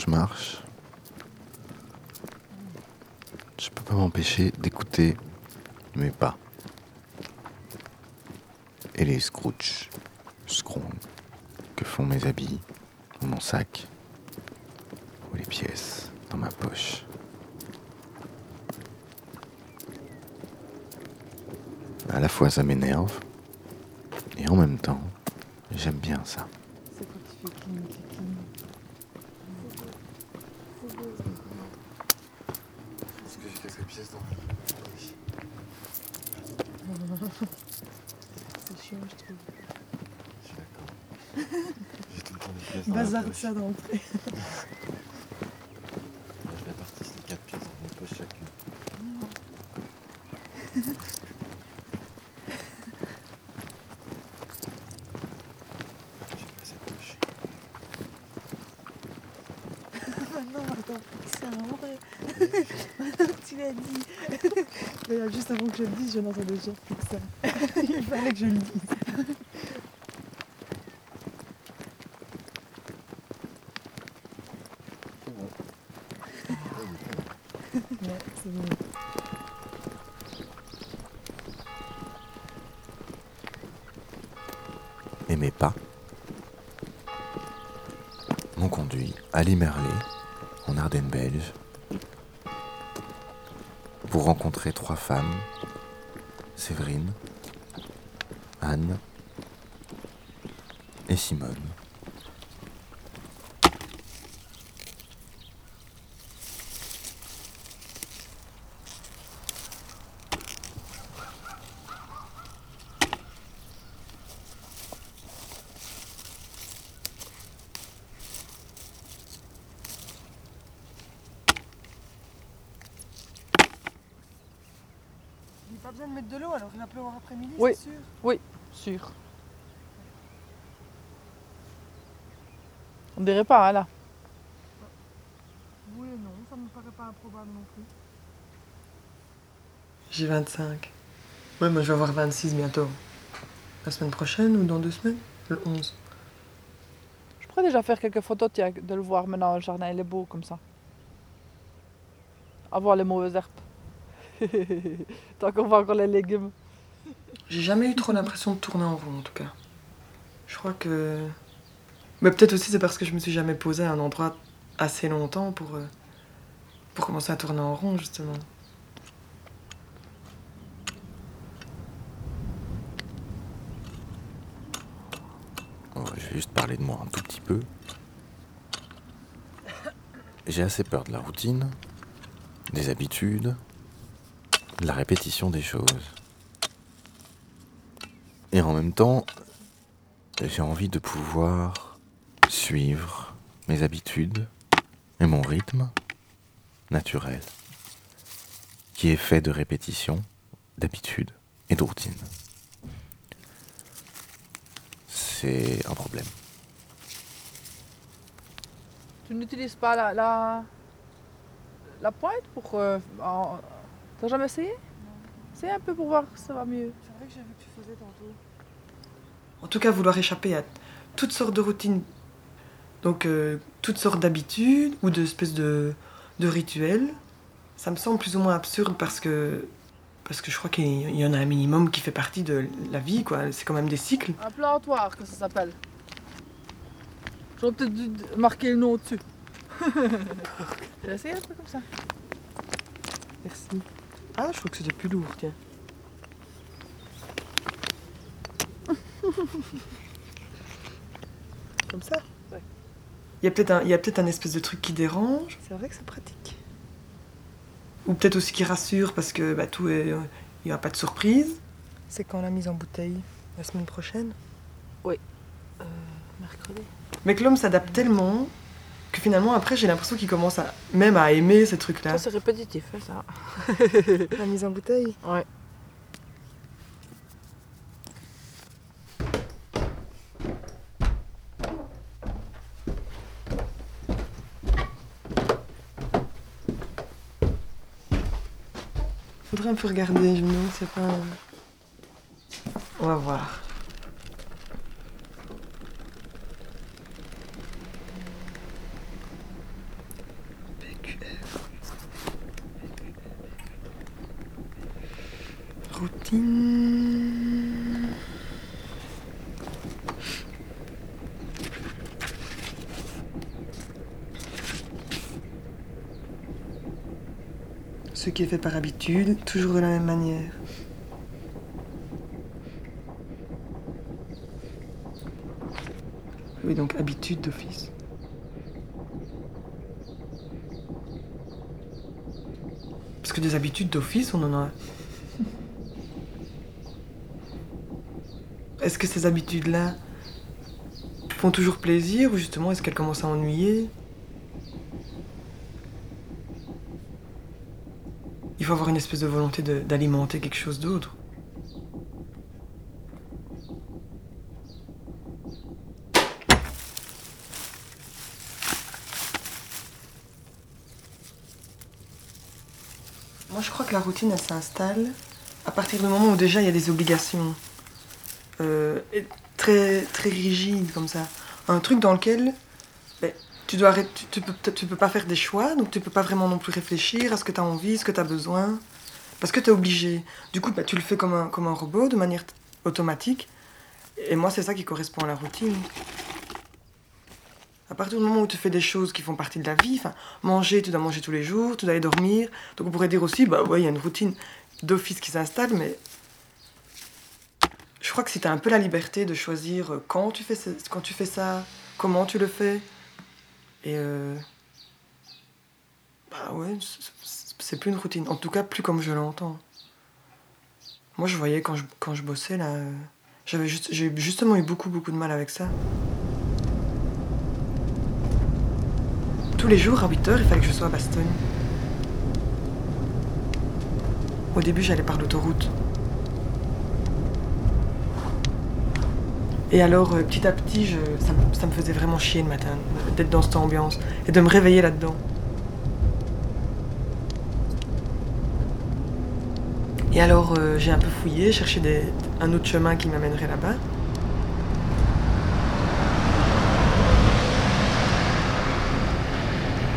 je marche, je peux pas m'empêcher d'écouter mes pas. Et les scrooch, scrons que font mes habits, ou mon sac, ou les pièces dans ma poche. À la fois ça m'énerve, et en même temps, j'aime bien ça. C'est quand tu fais clean, clean. Est-ce que j'ai quelques pièces dans C'est chiant, je trouve. Je suis d'accord. J'ai tout le poche. ça d'entrée. Je répartis les quatre pièces dans une poche chacune. J'ai pas cette poche. non, attends, c'est un vrai. Maintenant que tu l'as dit. D'ailleurs, juste avant que je le dise, je n'entendais déjà plus que ça. Il fallait que je le dise. Ouais, c'est bon. Et mes pas m'ont Limerlé, en Ardennes belge, pour rencontrer trois femmes, Séverine, Anne et Simone. Il n'y a pas besoin de mettre de l'eau, alors il pleuvoir après-midi, Oui. c'est sûr? Sûr. On dirait pas, hein, là. Oui et non, ça me paraît pas improbable non plus. J'ai 25. Ouais, moi je vais avoir 26 bientôt. La semaine prochaine ou dans deux semaines? Le 11. Je pourrais déjà faire quelques photos, tiens, de le voir maintenant, le jardin, il est beau comme ça. Avoir les mauvaises herbes. Tant qu'on voit encore les légumes. J'ai jamais eu trop l'impression de tourner en rond en tout cas. Je crois que. Mais peut-être aussi c'est parce que je me suis jamais posé à un endroit assez longtemps pour, euh, pour commencer à tourner en rond justement. Oh, je vais juste parler de moi un tout petit peu. J'ai assez peur de la routine, des habitudes, de la répétition des choses. Et en même temps, j'ai envie de pouvoir suivre mes habitudes et mon rythme naturel, qui est fait de répétition, d'habitudes et de routine. C'est un problème. Tu n'utilises pas la, la, pointe pour... euh, T'as jamais essayé? C'est un peu pour voir si ça va mieux. C'est vrai que j'ai vu que tu faisais tantôt. En tout cas, vouloir échapper à toutes sortes de routines, donc euh, toutes sortes d'habitudes ou d'espèces de, de rituels, ça me semble plus ou moins absurde parce que, parce que je crois qu'il y en a un minimum qui fait partie de la vie, quoi. C'est quand même des cycles. Un plantoir, que ça s'appelle. J'aurais peut-être dû marquer le nom dessus. J'ai essayé un peu comme ça? Merci. Ah, je crois que c'était plus lourd, tiens. Comme ça Ouais. Il y a peut-être un, il y a peut-être un espèce de truc qui dérange. C'est vrai que c'est pratique. Ou peut-être aussi qui rassure parce que bah, tout est, il n'y aura pas de surprise. C'est quand la mise en bouteille La semaine prochaine? Mercredi. Mais que l'homme s'adapte tellement que finalement après j'ai l'impression qu'il commence à, même à aimer ces trucs-là. Ça, c'est répétitif, hein, ça. La mise en bouteille Ouais. Faudrait un peu regarder, je me demande si c'est pas. On va voir. Routine. Ce qui est fait par habitude, toujours de la même manière. Oui, donc habitude d'office. Des habitudes d'office, on en a. Est-ce que ces habitudes-là font toujours plaisir ou justement est-ce qu'elles commencent à ennuyer? Il faut avoir une espèce de volonté d'alimenter quelque chose d'autre. La routine, s'installe à partir du moment où déjà il y a des obligations euh, très, très rigides comme ça. Un truc dans lequel ben, tu, dois arrêter, tu, peux, pas faire des choix, donc tu peux pas vraiment non plus réfléchir à ce que tu as envie, ce que tu as besoin, parce que tu es obligé. Du coup, ben, tu le fais comme un, comme un robot, de manière automatique. Et moi, c'est ça qui correspond à la routine. À partir du moment où tu fais des choses qui font partie de la vie, manger, tu dois manger tous les jours, tu dois aller dormir. Donc on pourrait dire aussi, bah ouais, il y a une routine d'office qui s'installe, mais je crois que si tu as un peu la liberté de choisir euh, quand tu fais, ça, comment tu le fais, et euh, bah ouais, c'est plus une routine. En tout cas, plus comme je l'entends. Moi, je voyais quand je, quand je bossais là, euh, j'avais juste, j'ai justement eu beaucoup beaucoup de mal avec ça. Tous les jours, à 8h, il fallait que je sois à Bastogne. Au début, j'allais par l'autoroute. Et alors, euh, petit à petit, ça, me- faisait vraiment chier le matin d'être dans cette ambiance et de me réveiller là-dedans. Et alors, euh, j'ai un peu fouillé, cherché un autre chemin qui m'amènerait là-bas.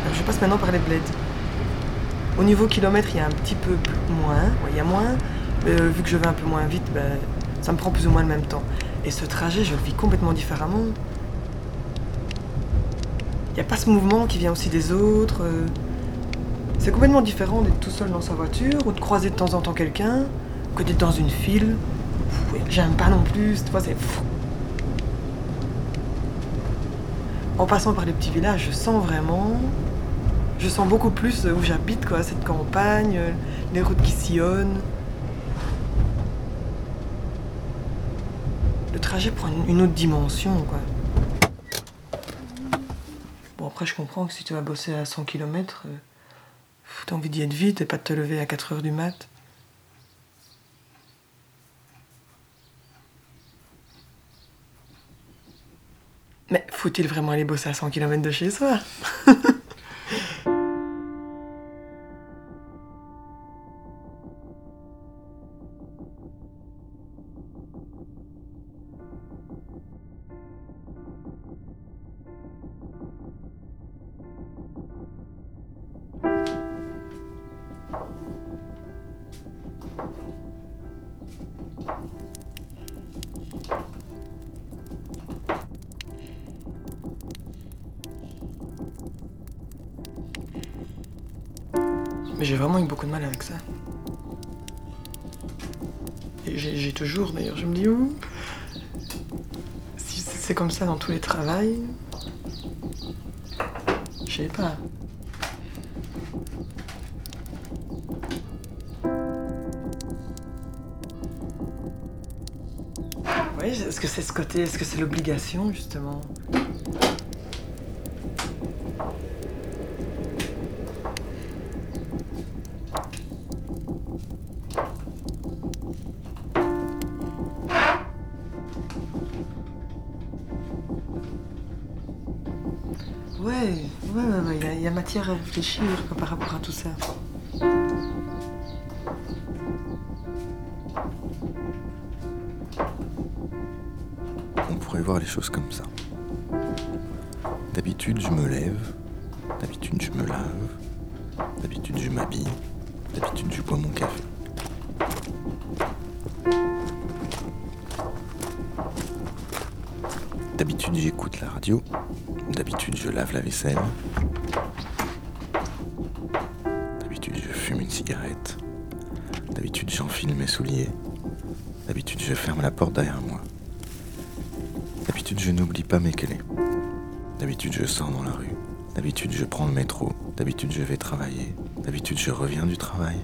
Alors, je passe maintenant par les bleds. Au niveau kilomètre, il y a un petit peu moins. Il y a moins. Mais, euh, vu que je vais un peu moins vite, ben, ça me prend plus ou moins le même temps. Et ce trajet, je le vis complètement différemment. Il n'y a pas ce mouvement qui vient aussi des autres. euh. C'est complètement différent d'être tout seul dans sa voiture ou de croiser de temps en temps quelqu'un que d'être dans une file. J'aime pas non plus, vois, c'est fou. En passant par les petits villages, je sens vraiment. Je sens beaucoup plus où j'habite, quoi, cette campagne, euh, les routes qui sillonnent. Le trajet prend une, autre dimension, quoi. Bon, après, je comprends que si tu vas bosser à 100 km, t'as envie d'y être vite et pas de te lever à 4 heures du mat. Mais faut-il vraiment aller bosser à 100 km de chez soi? J'ai toujours, d'ailleurs, je me dis, oh, si c'est comme ça dans tous les travails, je sais pas. Oui, est-ce que c'est ce côté, est-ce que c'est l'obligation, justement? À réfléchir par rapport à tout ça. On pourrait voir les choses comme ça. D'habitude, je me lève. D'habitude, je me lave. D'habitude, je m'habille. D'habitude, je bois mon café. D'habitude, j'écoute la radio. D'habitude, je lave la vaisselle. J'enfile mes souliers. D'habitude, je ferme la porte derrière moi. D'habitude, je n'oublie pas mes clés. D'habitude, je sors dans la rue. D'habitude, je prends le métro. D'habitude, je vais travailler. D'habitude, je reviens du travail.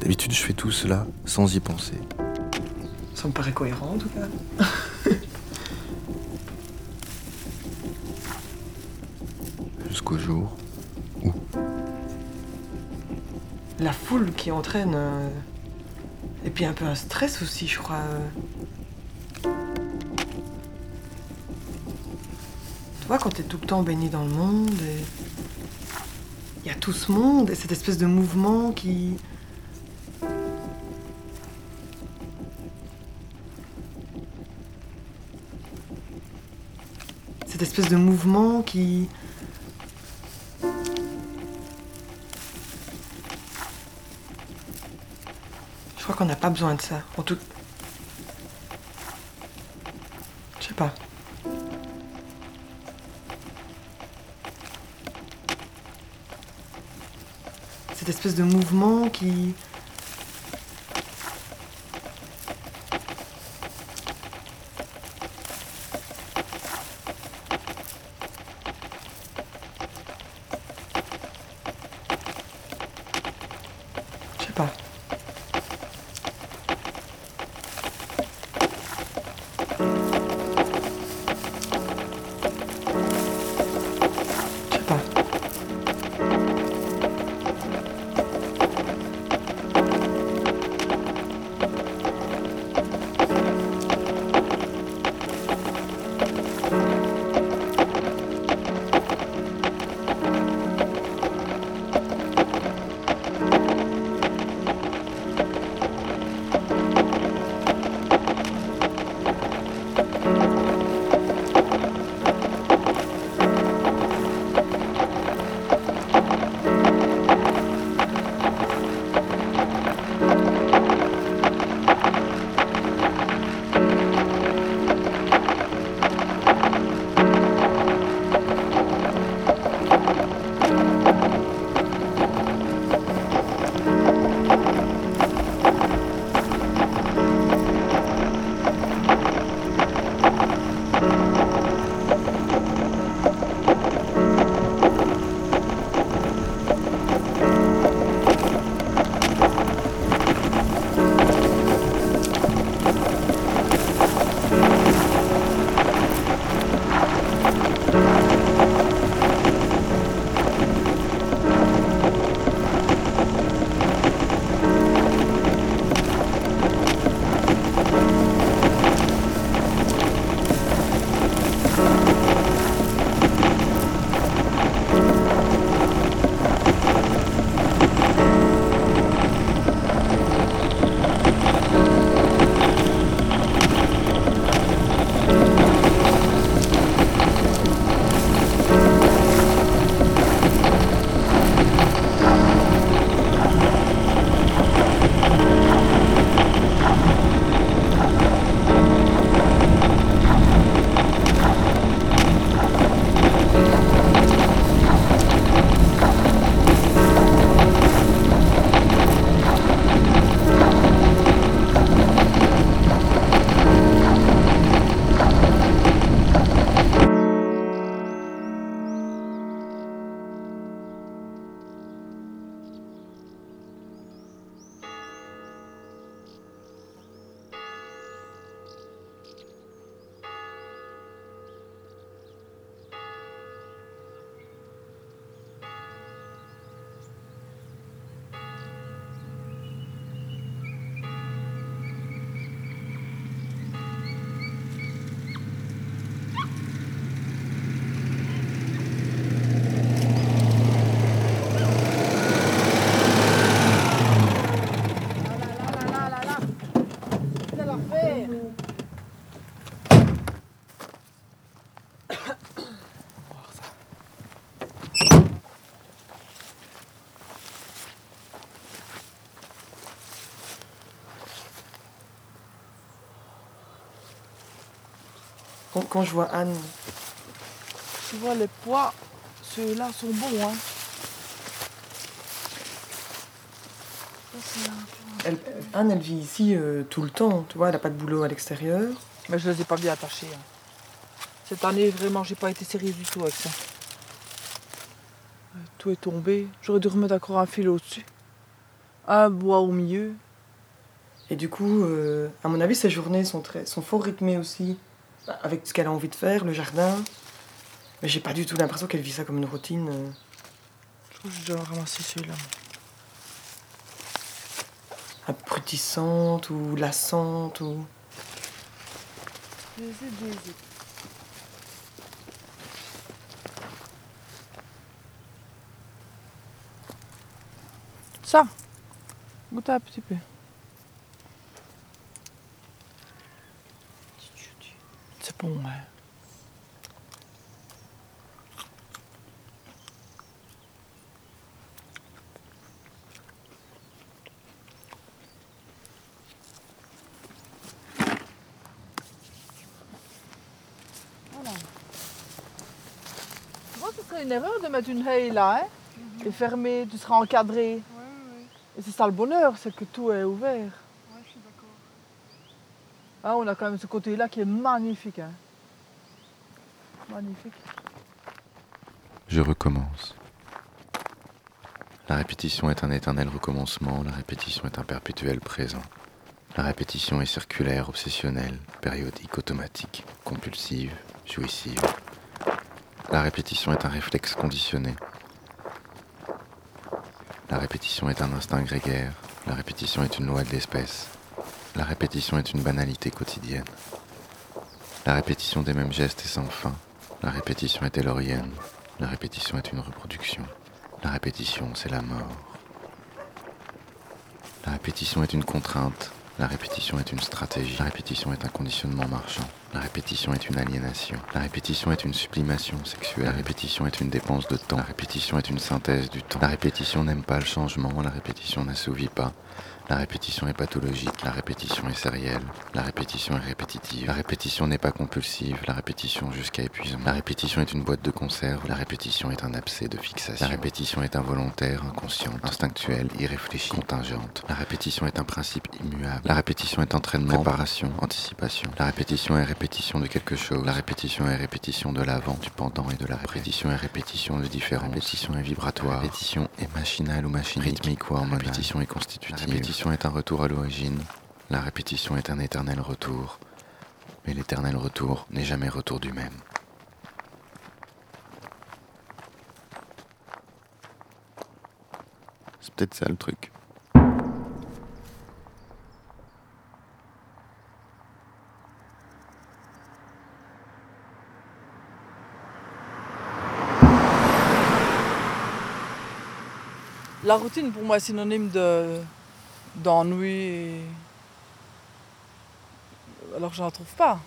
D'habitude, je fais tout cela sans y penser. Ça me paraît cohérent en tout cas. Jusqu'au jour où La foule qui entraîne. Et puis un peu un stress aussi, je crois. Tu vois, quand t'es tout le temps baigné dans le monde, et... il y a tout ce monde et cette espèce de mouvement qui. Cette espèce de mouvement qui. Pas besoin de ça. En tout. Je sais pas. Cette espèce de mouvement qui. Quand, quand je vois Anne, Tu vois, les pois, ceux-là sont bons. Hein. Elle, Anne, elle vit ici euh, tout le temps, tu vois, elle n'a pas de boulot à l'extérieur. Mais je les ai pas bien attachés. hein. Cette année, vraiment, j'ai pas été sérieuse du tout avec ça. Euh, Tout est tombé. J'aurais dû remettre encore un fil au-dessus. Un bois au milieu. Et du coup, euh, à mon avis, ses journées sont, très, sont fort rythmées aussi, avec ce qu'elle a envie de faire, le jardin. Mais j'ai pas du tout l'impression qu'elle vit ça comme une routine. euh. Je crois que j'ai déjà ramassé celui-là. abrutissante ou lassante ou Je. Ça Goûte un petit peu. Bon, hein. Voilà. Ce serait une erreur de mettre une haie là, hein Et fermer, tu seras encadré. Ouais, ouais, Et c'est ça le bonheur, c'est que tout est ouvert. ouais, je suis d'accord. Ah, on a quand même ce côté-là qui est magnifique. Hein. Magnifique. Je recommence. La répétition est un éternel recommencement, la répétition est un perpétuel présent. La répétition est circulaire, obsessionnelle, périodique, automatique, compulsive, jouissive. La répétition est un réflexe conditionné. La répétition est un instinct grégaire, la répétition est une loi de l'espèce. La répétition est une banalité quotidienne. La répétition des mêmes gestes est sans fin. La répétition est élorienne. La répétition est une reproduction. La répétition, c'est la mort. La répétition est une contrainte. La répétition est une stratégie. La répétition est un conditionnement marchand. La répétition est une aliénation. La répétition est une sublimation sexuelle. La répétition est une dépense de temps. La répétition est une synthèse du temps. La répétition n'aime pas le changement. La répétition n'assouvit pas. La répétition est pathologique, la répétition est sérielle, la répétition est répétitive, la répétition n'est pas compulsive, la répétition jusqu'à épuisement. La répétition est une boîte de conserve, la répétition est un abcès de fixation. La répétition est involontaire, inconsciente, instinctuelle, irréfléchie, contingente. La répétition est un principe immuable. La répétition est entraînement, préparation, anticipation. La répétition est répétition de quelque chose. La répétition est répétition de l'avant, du pendant et de la répétition est répétition de différence. La répétition est vibratoire. La répétition est machinale ou machinique, rythmique ou hormonale. Répétition est constitutive. La répétition est un retour à l'origine. La répétition est un éternel retour. Mais l'éternel retour n'est jamais retour du même. C'est peut-être ça le truc. La routine pour moi est synonyme de d'ennui. Alors que je n'en trouve pas.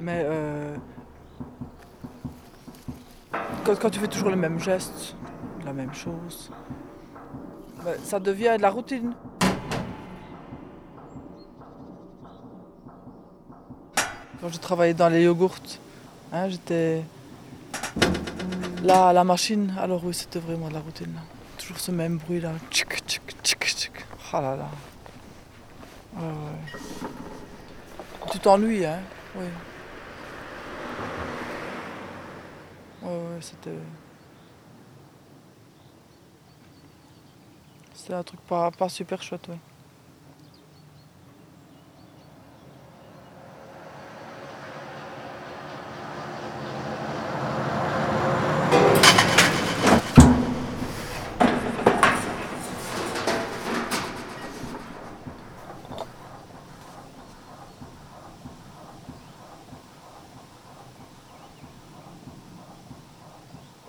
Mais euh, quand, tu fais toujours le même geste, la même chose, ben, ça devient de la routine. Quand je travaillais dans les yogourts, hein, j'étais là à la machine, alors oui, c'était vraiment de la routine. là. Toujours ce même bruit là. Tchic, tchic, tchic, tchic. Ah là là. Ouais, ouais. Tu t'ennuies, hein? Oui. Ouais, ouais, c'était. C'était un truc pas, super chouette, ouais.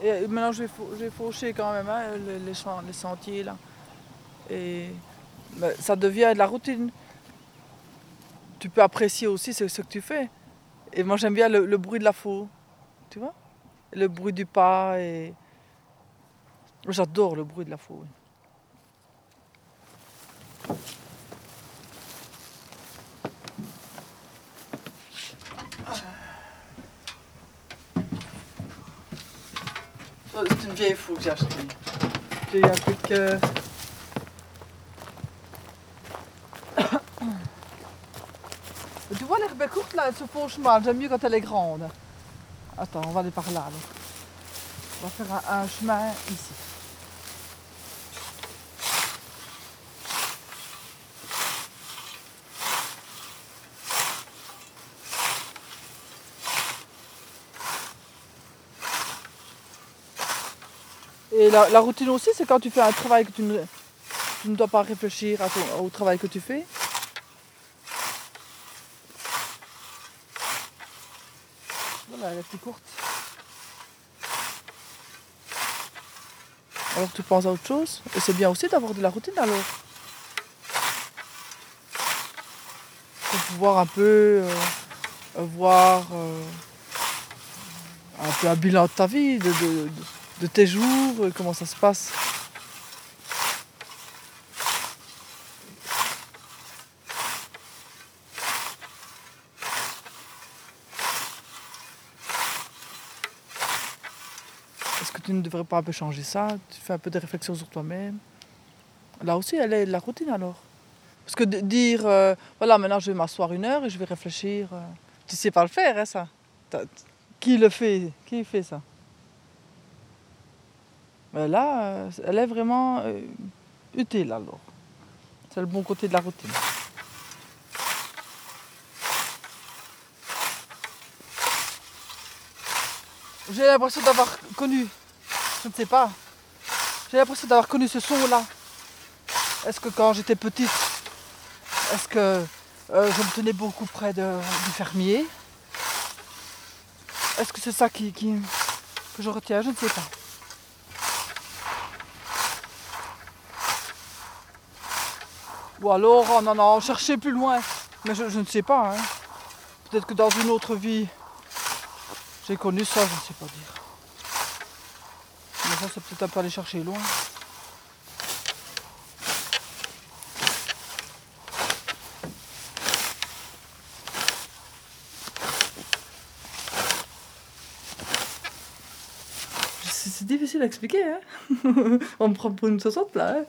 Et maintenant, je vais, fau- je vais faucher quand même hein, les, les champs- les sentiers là. Et ça devient de la routine. tu peux apprécier aussi ce, ce que tu fais. Et moi j'aime bien le, le bruit de la faux, tu vois Le bruit du pas et... J'adore le bruit de la. Ça, C'est une vieille faux que j'ai achetée. J'ai eu un Tu vois l'herbe courte là, elle se fauche mal. J'aime mieux quand elle est grande. Attends, on va aller par là. On va faire un, chemin ici. Et la, la routine aussi, c'est quand tu fais un travail que tu ne, tu ne dois pas réfléchir à au travail que tu fais. Elle est plus courte. Alors tu penses à autre chose? Et c'est bien aussi d'avoir de la routine alors. Pour pouvoir un peu euh, voir euh, un peu un bilan de ta vie, de tes jours, euh, comment ça se passe. Tu ne devrais pas un peu changer ça Tu fais un peu de réflexion sur toi-même. Là aussi, elle est de la routine alors. Parce que dire, euh, voilà, maintenant je vais m'asseoir une heure et je vais réfléchir. euh, tu sais pas le faire, hein, ça. Qui le fait Qui fait ça? Mais là, euh, elle est vraiment euh, utile alors. C'est le bon côté de la routine. J'ai l'impression d'avoir connu, je ne sais pas, j'ai l'impression d'avoir connu ce son-là. Est-ce que quand j'étais petite, est-ce que euh, je me tenais beaucoup près du fermier? Est-ce que c'est ça qui, que je retiens? Je ne sais pas. Ou alors, oh non, non, cherchez plus loin. Mais je, je ne sais pas. hein. Peut-être que dans une autre vie, j'ai connu ça, je ne sais pas dire. Ça, c'est peut-être un peu aller chercher loin. C'est difficile à expliquer, hein On me prend pour une 60 là, hein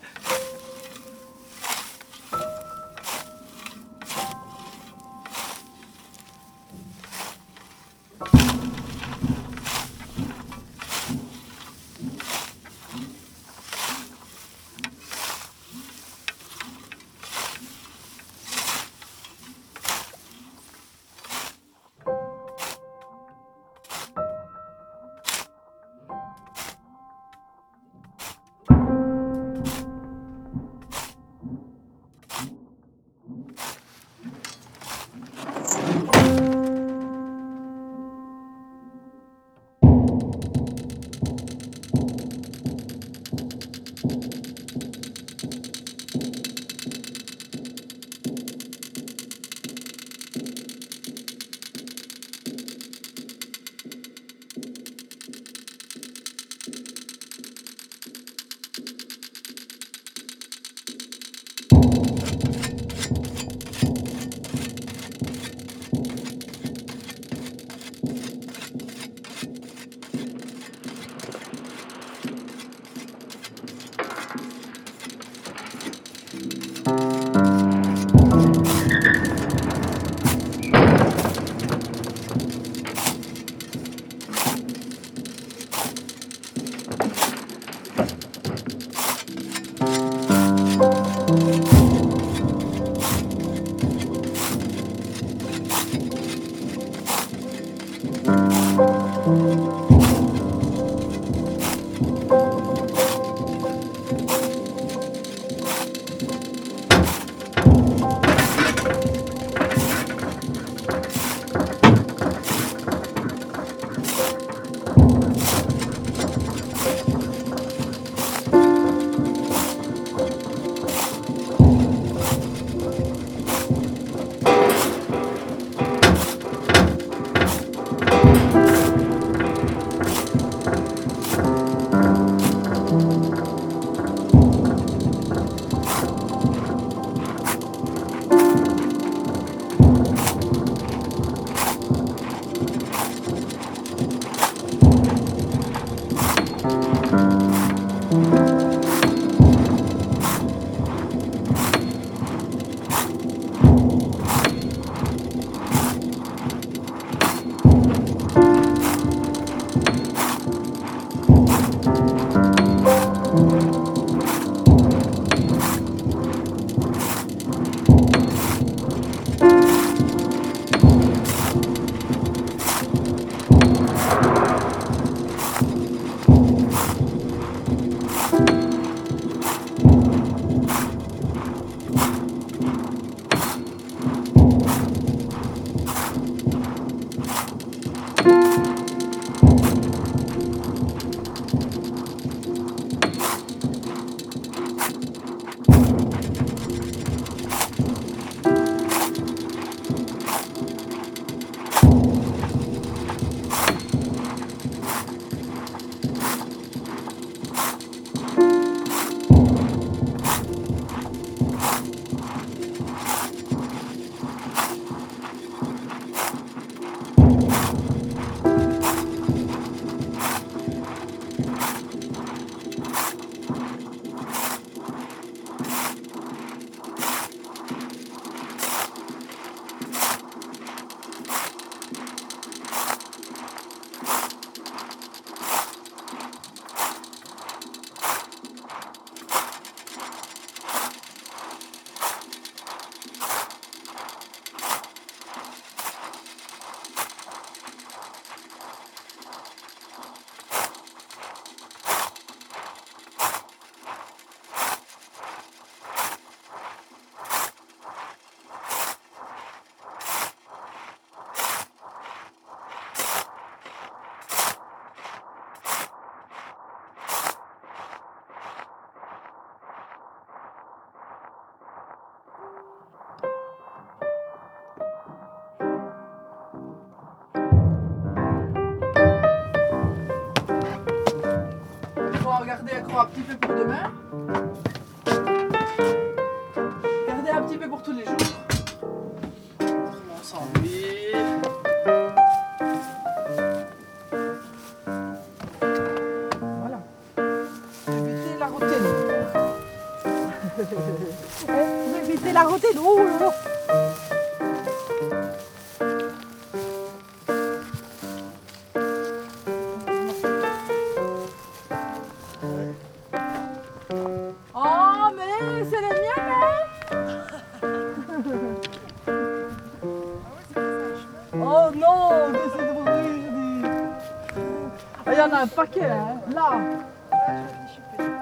un paquet, hein. Là.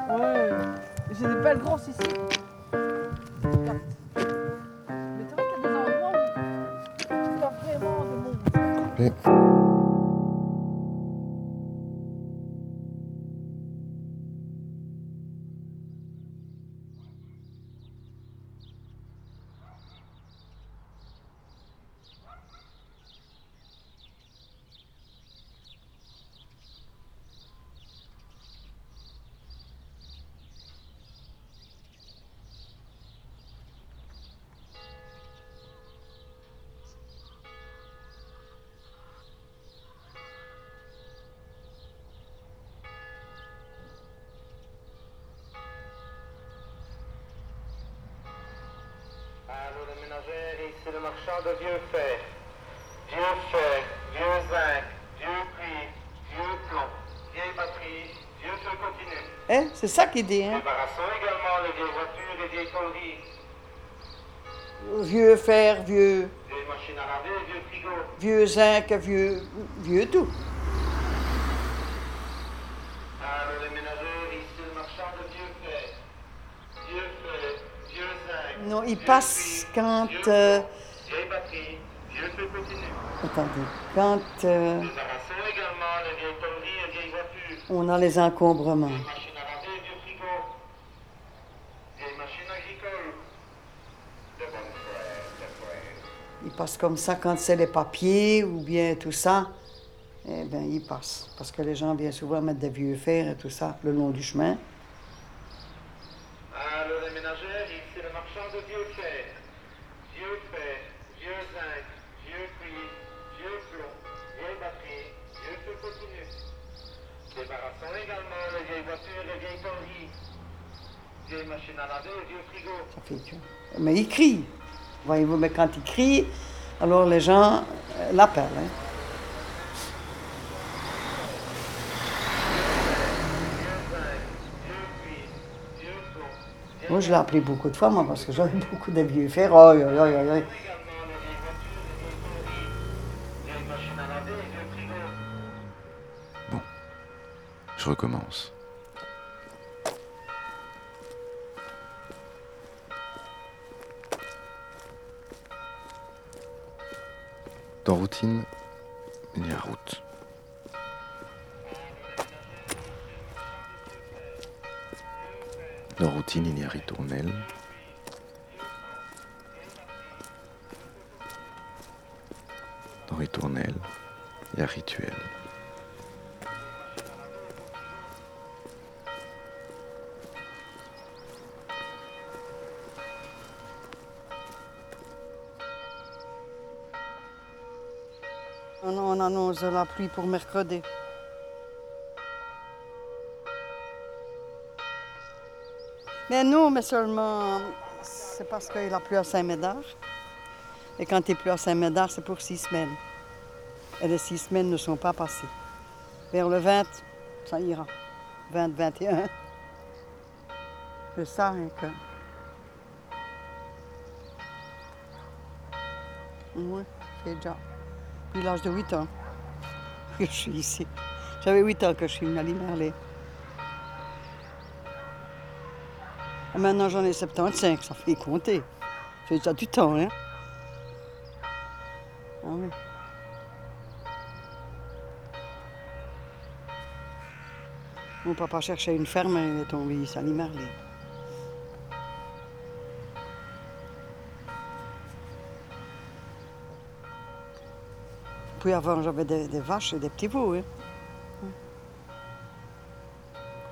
Ouais. J'ai des belles grosses ici. Ici le marchand de vieux fer. Vieux fer, vieux zinc, vieux prix, vieux plomb, vieille batterie, vieux feu continu. Hein? C'est ça qu'il dit, hein? Débarrassons également les vieilles voitures et vieilles conneries, Vieux fer, vieux, vieilles machines à laver, vieux frigo. vieux zinc, vieux, vieux tout. Allô, le ménagère, ici le marchand de vieux fer. Vieux fer, vieux zinc. Non, il vieux passe quand. Attendez. Quand on a les encombrements. Vieille machine à laver, vieux frigo. Vieille machine agricole. De bonne frère, de frère. Il passe comme ça quand c'est les papiers ou bien tout ça. eh bien, il passe. Parce que les gens bien souvent mettent des vieux fers et tout ça le long du chemin. Vieilles voitures, les vieilles conneries. Vieilles machines à laver, vieux frigo. Ça fait que- Mais il crie. Voyez-vous, mais quand il crie, alors les gens euh, l'appellent. hein. Moi, je l'ai appelé beaucoup de fois, moi, parce que j'avais beaucoup de vieux fers. Oh, aïe, aïe, aïe. Dans routine, il y a route. Dans routine, il y a ritournelle. Dans ritournelle, il y a rituel. On, on annonce la pluie pour mercredi. Mais non, mais seulement, c'est parce qu'il a plu à Saint-Médard. Et quand il pleut à Saint-Médard, c'est pour six semaines. Et les six semaines ne sont pas passées. Vers le 20, ça ira. 20, 21. C'est ça, hein, que... Oui, déjà depuis l'âge de 8 ans que je suis ici. J'avais 8 ans que je suis une Merlet. Et maintenant j'en ai 75, ça fait compter. C'est déjà du temps, hein? Ah oui. Mon papa cherchait une ferme il est tombé ici à. Puis avant, j'avais des, vaches et des petits veaux. hein.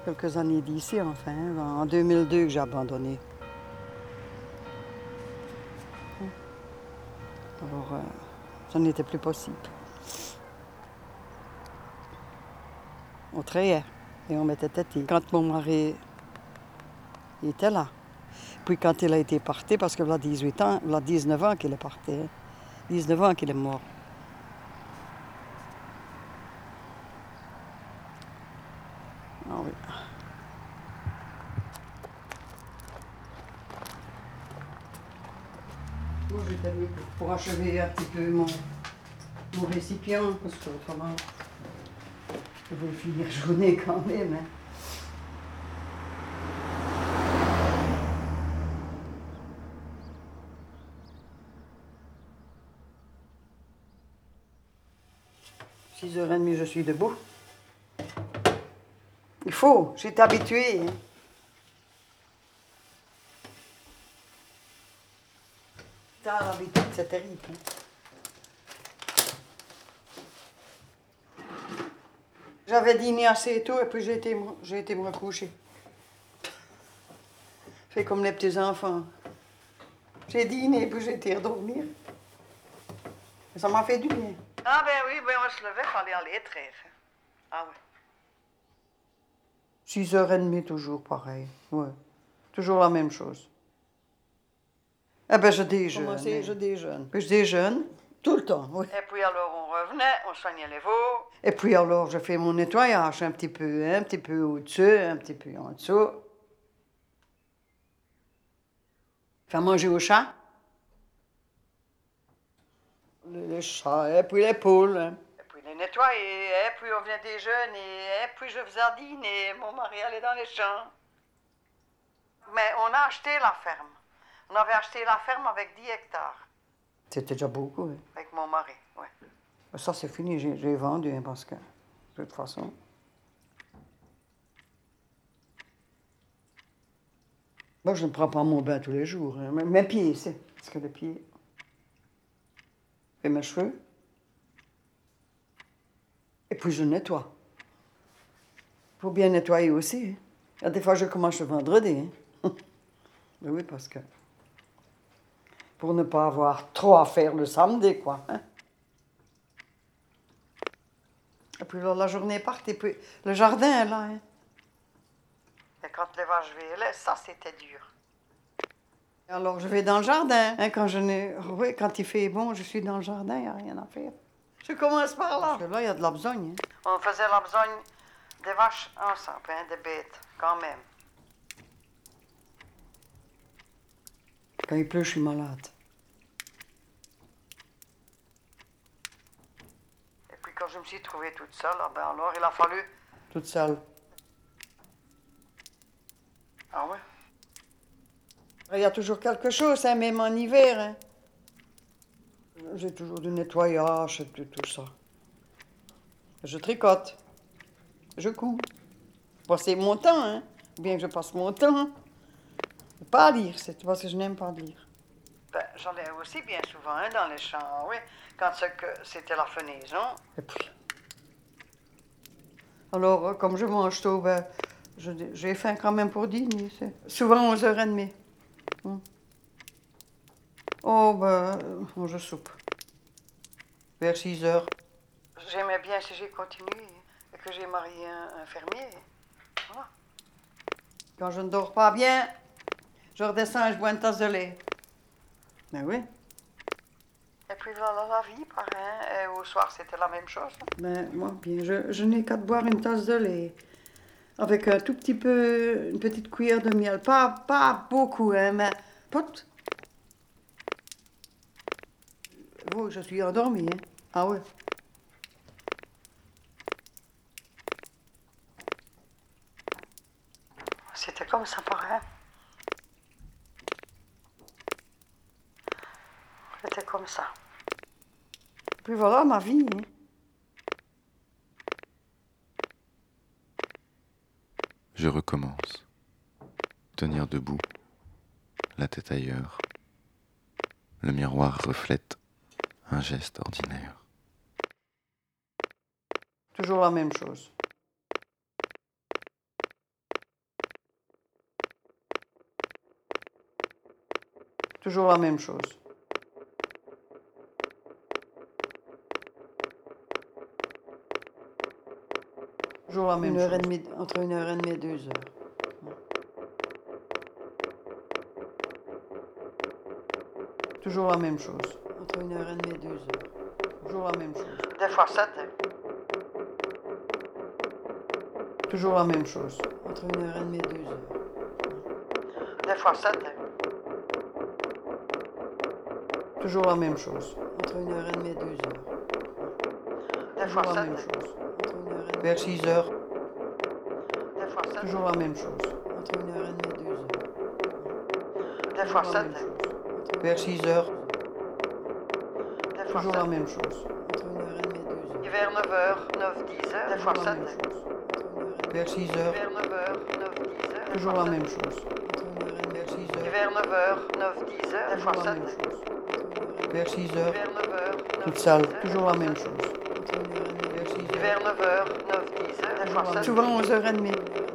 Quelques années d'ici, enfin. hein, En 2002 que j'ai abandonné. Alors, euh, ça n'était plus possible. On trayait et on mettait tête. Quand mon mari il était là. Puis quand il a été parti, parce que a 18 ans, a 19 ans qu'il est parti. hein. 19 ans qu'il est mort. Ah oui. Moi, j'étais venu pour- achever un petit peu mon, mon récipient, parce que autrement, je vais finir journée quand même. hein. Six heures et demie, je suis debout. Il faut, j'étais habituée. hein. T'as l'habitude, c'est terrible. hein. J'avais dîné assez tôt et puis j'ai été, me- j'ai été me recoucher. Fait comme les petits enfants. J'ai dîné et puis j'ai été redormir. Ça m'a fait du bien. Ah ben oui, ben on se levait, fallait aller très. Ah oui. Six heures et demie, toujours pareil. Ouais. Toujours la même chose. Eh ben, je déjeune. Je déjeune Puis je déjeune. Tout le temps, oui. Et puis alors, on revenait, on soignait les veaux. Et puis alors, je fais mon nettoyage un petit peu, un petit peu au-dessus, un petit peu en dessous. Faire manger au chat. Le, le chat, et puis les poules. hein. Et puis les nettoyer, et puis on venait déjeuner, et puis je faisais dîner, mon mari allait dans les champs. Mais on a acheté la ferme. On avait acheté la ferme avec 10 hectares. C'était déjà beaucoup, oui. Avec mon mari, oui. Ça, c'est fini, j'ai vendu, hein, parce que, de toute façon. Moi, je ne prends pas mon bain tous les jours. hein. Mes- pieds, c'est. Parce que les pieds. Et mes cheveux. Et puis je nettoie. Pour bien nettoyer aussi. hein. Il des fois, je commence le vendredi. hein. Mais oui, parce que. Pour ne pas avoir trop à faire le samedi, quoi. hein. Et puis là, la journée est partie. Puis le jardin, là. hein. Et quand les vaches ça, c'était dur. Alors, je vais dans le jardin. hein, quand, je oui, quand il fait bon, je suis dans le jardin, il n'y a rien à faire. Je commence par là. Parce que là, il y a de la besogne. hein. On faisait la besogne des vaches ensemble, hein, des bêtes, quand même. Quand il pleut, je suis malade. Et puis quand je me suis trouvée toute seule, ah ben alors il a fallu... Toute seule. Ah ouais? Il y a toujours quelque chose, hein, même en hiver. hein. J'ai toujours du nettoyage et tout, tout ça. Je tricote. Je couds. Passer mon temps, hein. Bien que je passe mon temps. Pas à lire, c'est parce que je n'aime pas lire. Ben, j'en ai aussi bien souvent hein, dans les champs, oui. Quand c'était la fenaison. Et puis. Alors, euh, comme je mange tôt, ben, j'ai faim quand même pour dîner. c'est Souvent 11h30. Hmm. Oh, ben, euh, je soupe. Vers 6 heures. J'aimais bien si j'ai continué et que j'ai marié un, un fermier. Voilà. Quand je ne dors pas bien, je redescends et je bois une tasse de lait. Ben oui. Et puis là, là, la vie. Et au soir, c'était la même chose. Ben, moi, bien, je, je n'ai qu'à te boire une tasse de lait. Avec un tout petit peu, une petite cuillère de miel. Pas, pas beaucoup, hein, mais pot. Vous, je suis endormie, hein. Ah ouais. C'était comme ça, pareil. C'était comme ça. Puis voilà ma vie. hein. Je recommence. Tenir debout, la tête ailleurs. Le miroir reflète un geste ordinaire. Toujours la même chose. Toujours la même chose. Toujours la même Une heure chose. et demie, entre une heure et demie et deux heures. Toujours la même chose. Entre une heure et demie et deux heures. Toujours la même chose. Des fois sept. Toujours la même chose. Entre une heure et demie et deux heures. Des fois sept. Toujours la même chose. Entre une heure et demie et deux heures. Des fois la même chose. Entre une heure et demie, Vers 6 heures. Des fois sept. Toujours la même chose. entre et heures. Des fois. Vers 6 heures. Toujours la même chose. Entre et heures. Vers 9 heures, 9, 10 heures. Des fois Toujours la 7. même chose. Entre une heure et demie- Vers 6 heures. Vers 9 heures, 9, 10 heures. Toujours la même chose. Vers deux 6 heures. heures. Vers 9 heures, 9, 10 heures. Des fois Toujours la 7. même chose. Entre une heure et demie- Vers 6 heures. Vers 9 heures, 9, Toute sale. Toujours la même chose. entre une heure et demie et Vers 6 heures. Vers 9 heures, 9, 10 heures. Des fois 7. Souvent 11h30.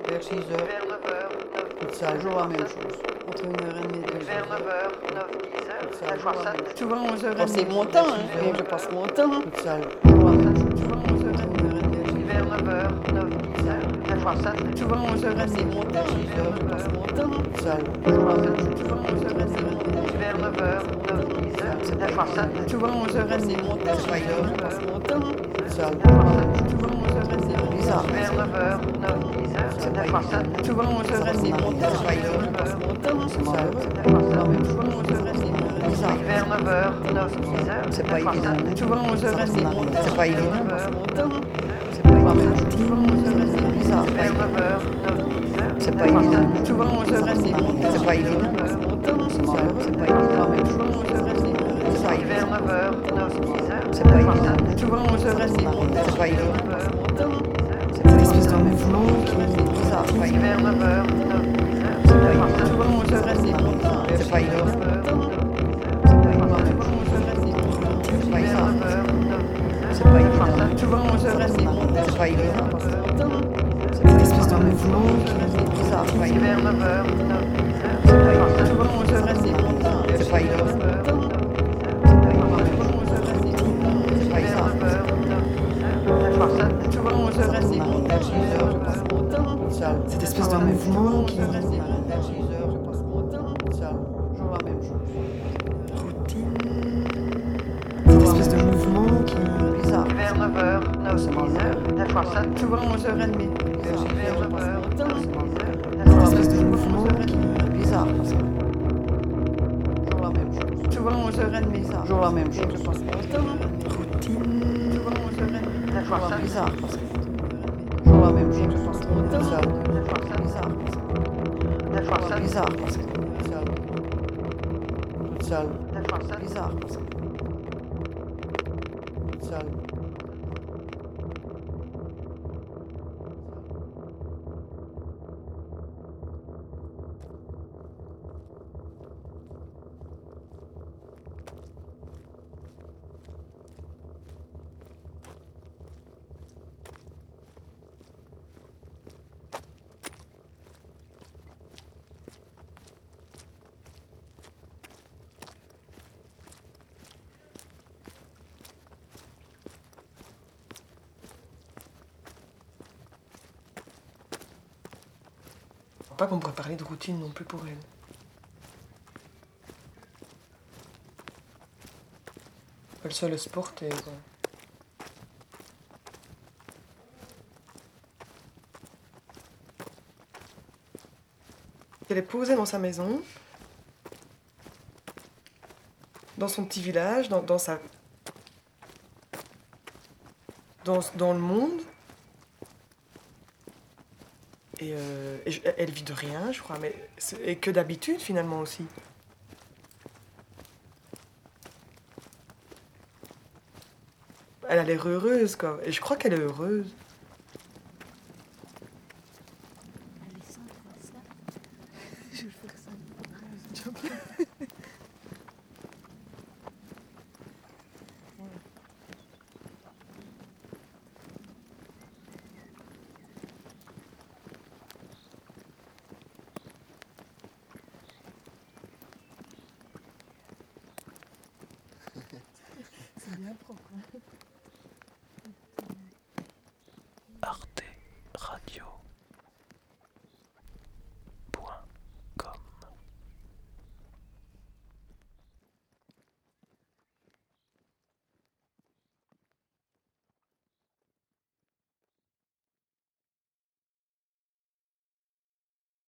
Vers 6 heures. Vers 9 heures, 9, Toute sale. Toujours la même chose. entre une heure et demie et deux Vers heures. 9 heures, 9, 10 heures. Des fois 7. Souvent 11h30. Passer mon temps, hein. Je passe mon temps. Toute sale. Toujours la même chose. Souvent Entre 11h30. une heure et demie et deux Vers 9 heures, 9, 10 heures. Des fois 7. Souvent 11h30. mon temps, Vers 6 heures. Je passe mon temps. Toute sale. heures. Toujours la même chose. Souvent 11h30. Vers 9 heures, 9, 10 heures. Des fois 7. Souvent 11h30. mon temps, Vers 6 heures. Je passe mon temps. Toute sale. Des fois 7. Souvent 11h30. Bizarre. Vers 9 heures, 9, 10 heures. Des fois 7. Souvent 11h30. mon temps, Vers 6 heures. Je passe mon temps. Toute sale. Des fois 7. La même chose. Souvent 11h30. Bizarre. Vers 9 heures, 9, 10 heures. C'est pas évident. 7. Souvent 11h30. C'est pas évident. C'est pas évident. chose. Souvent 11h30. Bizarre. Vers 9 heures, 9, 10 heures. C'est pas évident. 7. Souvent 11h30. C'est pas évident. C'est pas évident. La même chose. 11h30. Bizarre. Vers 9 heures, 9, 10 heures. C'est pas évident. 7. Souvent 11h30. C'est pas évident. Mon temps. C'est pas Une évident. espèce de même flot qui est bizarre. C'est pas évident. Vers 9 heures, 9, 10 heures. C'est pas évident. 7. Souvent 11h30. C'est pas évident. C'est pas évident. Souvent 11h30. C'est pas évident. 9 heures, 9, 10 heures. C'est pas évident. 11h30. pas évident. Cette espèce de mouvement C'est bizarre, c'est pas évident. Vers 9h, C'est pas évident. C'est Cette espèce de mouvement qui routine. Cette espèce de mouvement qui Bizarre. Vers 9h, 9 10h, des fois 7. Souvent 11h30. Vers 9h, 9 10h, des cette espèce de mouvement qui Bizarre. Toujours la même chose. Souvent 11h30. Toujours la même chose. routine. des fois 7. Bizarre. Parce que Toujours la même chose. Bizarre. Des fois 7. Bizarre. Des fois 7. Bizarre. parce que Toute seule. Des fois 7. Bizarre. parce que Toute seule. Pas qu'on pourrait parler de routine non plus pour elle. Elle seule sport et quoi. Elle est posée dans sa maison, dans son petit village, dans, sa. Dans le monde. Et, euh, elle vit de rien, je crois, mais et que d'habitude finalement aussi. Elle a l'air heureuse, quoi. Et je crois qu'elle est heureuse.